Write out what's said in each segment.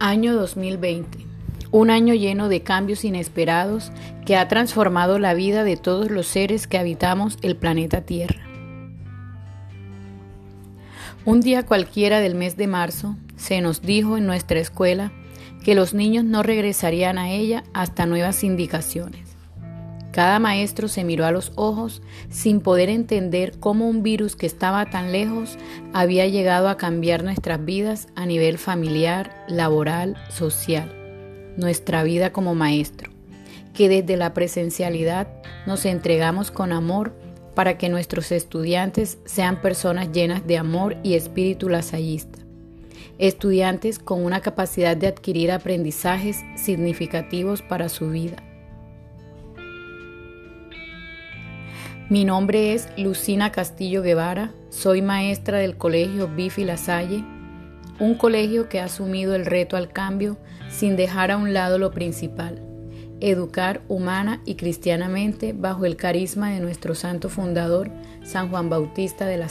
Año 2020. Un año lleno de cambios inesperados que ha transformado la vida de todos los seres que habitamos el planeta Tierra. Un día cualquiera del mes de marzo se nos dijo en nuestra escuela que los niños no regresarían a ella hasta nuevas indicaciones. Cada maestro se miró a los ojos sin poder entender cómo un virus que estaba tan lejos había llegado a cambiar nuestras vidas a nivel familiar, laboral, social, nuestra vida como maestro, que desde la presencialidad nos entregamos con amor para que nuestros estudiantes sean personas llenas de amor y espíritu lasallista, estudiantes con una capacidad de adquirir aprendizajes significativos para su vida Mi nombre es Lucina Castillo Guevara, soy maestra del Colegio Bifi La Salle, un colegio que ha asumido el reto al cambio sin dejar a un lado lo principal, educar humana y cristianamente bajo el carisma de nuestro santo fundador, San Juan Bautista de La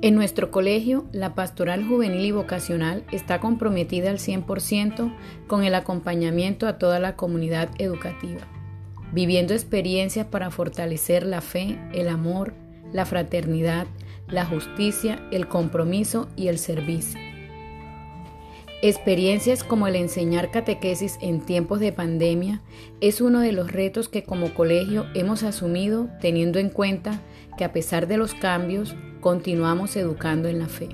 En nuestro colegio, la pastoral juvenil y vocacional está comprometida al 100% con el acompañamiento a toda la comunidad educativa, viviendo experiencias para fortalecer la fe, el amor, la fraternidad, la justicia, el compromiso y el servicio. Experiencias como el enseñar catequesis en tiempos de pandemia es uno de los retos que como colegio hemos asumido teniendo en cuenta que a pesar de los cambios continuamos educando en la fe.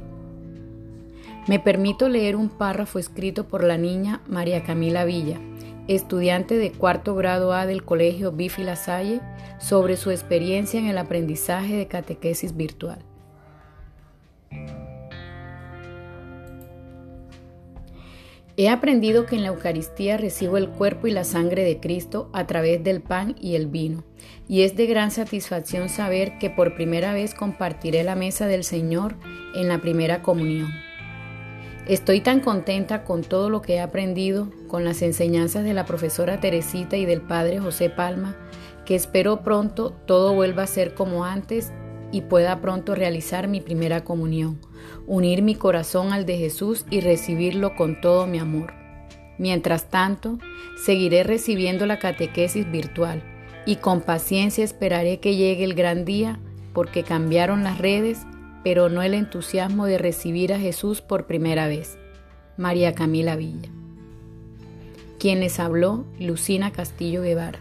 Me permito leer un párrafo escrito por la niña María Camila Villa, estudiante de cuarto grado A del Colegio Bifi La Salle, sobre su experiencia en el aprendizaje de catequesis virtual. He aprendido que en la Eucaristía recibo el cuerpo y la sangre de Cristo a través del pan y el vino, y es de gran satisfacción saber que por primera vez compartiré la mesa del Señor en la primera comunión. Estoy tan contenta con todo lo que he aprendido, con las enseñanzas de la profesora Teresita y del padre José Palma, que espero pronto todo vuelva a ser como antes y pueda pronto realizar mi primera comunión, unir mi corazón al de Jesús y recibirlo con todo mi amor. Mientras tanto, seguiré recibiendo la catequesis virtual y con paciencia esperaré que llegue el gran día porque cambiaron las redes, pero no el entusiasmo de recibir a Jesús por primera vez. María Camila Villa. Quien les habló, Lucina Castillo Guevara.